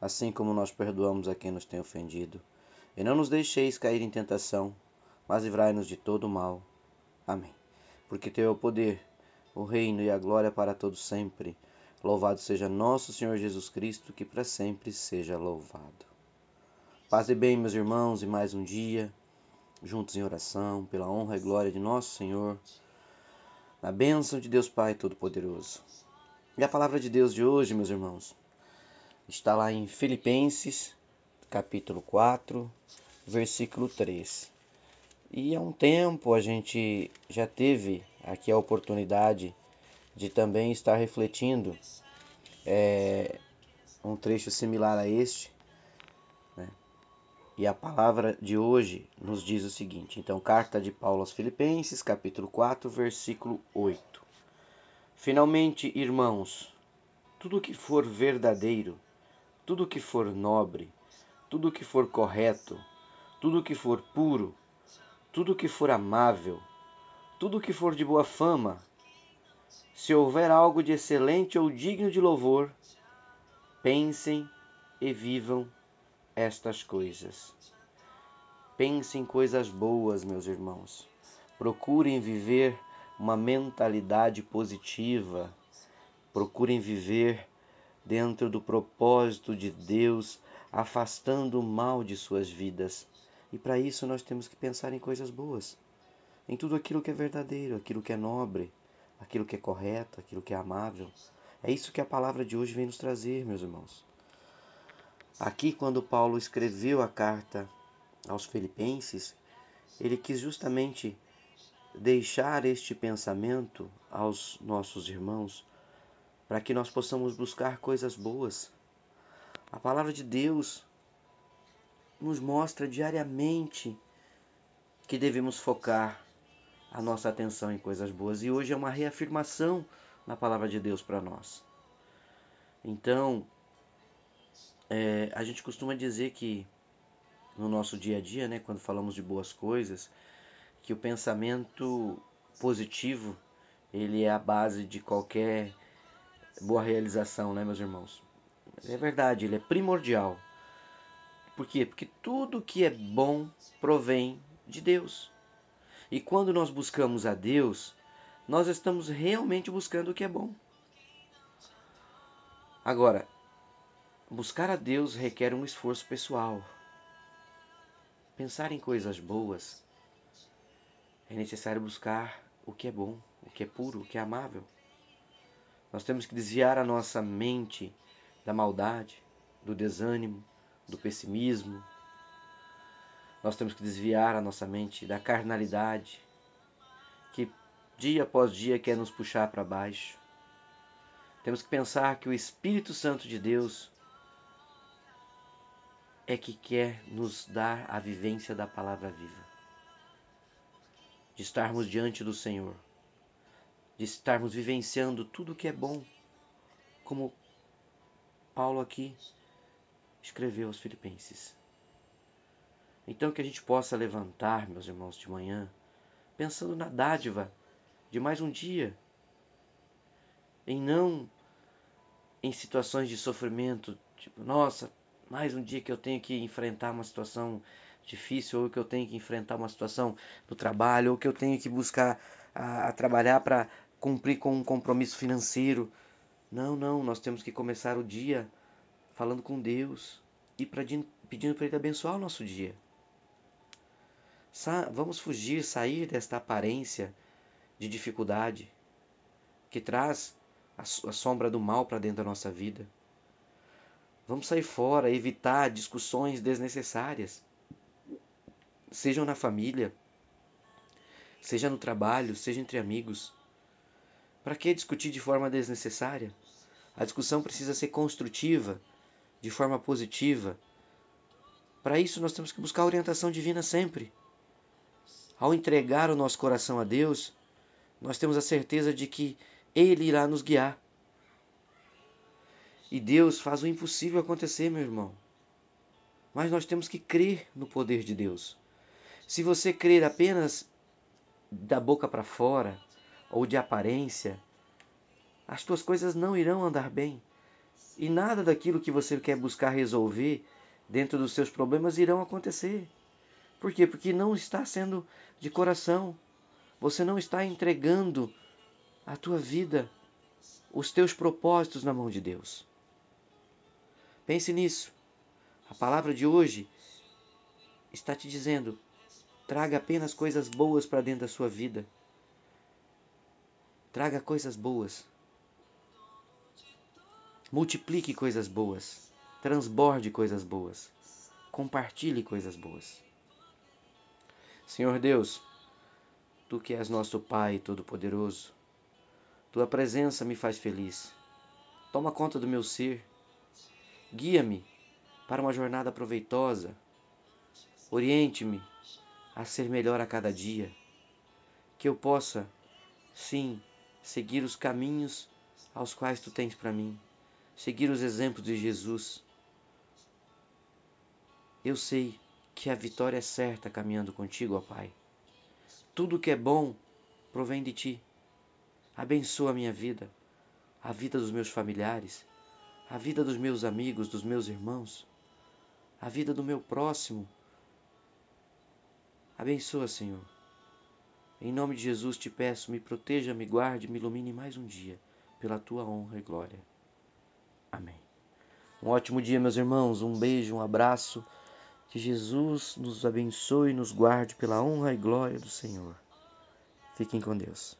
assim como nós perdoamos a quem nos tem ofendido. E não nos deixeis cair em tentação, mas livrai-nos de todo o mal. Amém. Porque teu é o poder, o reino e a glória para todos sempre. Louvado seja nosso Senhor Jesus Cristo, que para sempre seja louvado. Paz e bem, meus irmãos, e mais um dia, juntos em oração, pela honra e glória de nosso Senhor, na bênção de Deus Pai Todo-Poderoso. E a palavra de Deus de hoje, meus irmãos, está lá em Filipenses, capítulo 4, versículo 3. E há um tempo a gente já teve aqui a oportunidade de também estar refletindo é, um trecho similar a este. Né? E a palavra de hoje nos diz o seguinte: então, carta de Paulo aos Filipenses, capítulo 4, versículo 8. Finalmente, irmãos, tudo que for verdadeiro, tudo que for nobre, tudo que for correto, tudo que for puro, tudo que for amável, tudo que for de boa fama, se houver algo de excelente ou digno de louvor, pensem e vivam estas coisas. Pensem em coisas boas, meus irmãos. Procurem viver uma mentalidade positiva. Procurem viver dentro do propósito de Deus, afastando o mal de suas vidas. E para isso nós temos que pensar em coisas boas, em tudo aquilo que é verdadeiro, aquilo que é nobre, aquilo que é correto, aquilo que é amável. É isso que a palavra de hoje vem nos trazer, meus irmãos. Aqui, quando Paulo escreveu a carta aos Filipenses, ele quis justamente deixar este pensamento aos nossos irmãos para que nós possamos buscar coisas boas. A palavra de Deus nos mostra diariamente que devemos focar a nossa atenção em coisas boas e hoje é uma reafirmação na palavra de Deus para nós. Então, é, a gente costuma dizer que no nosso dia a dia, né, quando falamos de boas coisas, que o pensamento positivo ele é a base de qualquer boa realização, né, meus irmãos? É verdade, ele é primordial. Por quê? Porque tudo que é bom provém de Deus. E quando nós buscamos a Deus, nós estamos realmente buscando o que é bom. Agora, buscar a Deus requer um esforço pessoal. Pensar em coisas boas é necessário buscar o que é bom, o que é puro, o que é amável. Nós temos que desviar a nossa mente da maldade, do desânimo, do pessimismo. Nós temos que desviar a nossa mente da carnalidade, que dia após dia quer nos puxar para baixo. Temos que pensar que o Espírito Santo de Deus é que quer nos dar a vivência da palavra viva, de estarmos diante do Senhor de estarmos vivenciando tudo que é bom, como Paulo aqui escreveu aos Filipenses. Então que a gente possa levantar, meus irmãos, de manhã, pensando na dádiva de mais um dia, em não em situações de sofrimento, tipo, nossa, mais um dia que eu tenho que enfrentar uma situação difícil, ou que eu tenho que enfrentar uma situação do trabalho, ou que eu tenho que buscar a, a trabalhar para cumprir com um compromisso financeiro. Não, não, nós temos que começar o dia falando com Deus e pedindo para Ele abençoar o nosso dia. Sa vamos fugir, sair desta aparência de dificuldade que traz a, a sombra do mal para dentro da nossa vida. Vamos sair fora, evitar discussões desnecessárias, sejam na família, seja no trabalho, seja entre amigos. Para que discutir de forma desnecessária? A discussão precisa ser construtiva, de forma positiva, Para isso, nós temos que buscar a orientação divina sempre. Ao entregar o nosso coração a Deus, nós temos a certeza de que Ele irá nos guiar. E Deus faz o impossível acontecer, meu irmão. Mas nós temos que crer no poder de Deus. Se você crer apenas da boca para fora ou de aparência, as tuas coisas não irão andar bem. E nada daquilo que você quer buscar resolver dentro dos seus problemas irão acontecer. Por quê? Porque não está sendo de coração. Você não está entregando a tua vida, os teus propósitos na mão de Deus. Pense nisso. A palavra de hoje está te dizendo: traga apenas coisas boas para dentro da sua vida. Traga coisas boas. Multiplique coisas boas. Transborde coisas boas. Compartilhe coisas boas. Senhor Deus, tu que és nosso Pai Todo-Poderoso, tua presença me faz feliz. Toma conta do meu ser. Guia-me para uma jornada proveitosa. Oriente-me a ser melhor a cada dia. Que eu possa, sim, seguir os caminhos aos quais tu tens para mim. Seguir os exemplos de Jesus. Eu sei que a vitória é certa caminhando contigo, ó Pai. Tudo que é bom provém de ti. Abençoa a minha vida, a vida dos meus familiares, a vida dos meus amigos, dos meus irmãos, a vida do meu próximo. Abençoa, Senhor. Em nome de Jesus te peço, me proteja, me guarde, me ilumine mais um dia, pela tua honra e glória. Amém. Um ótimo dia, meus irmãos. Um beijo, um abraço. Que Jesus nos abençoe e nos guarde pela honra e glória do Senhor. Fiquem com Deus.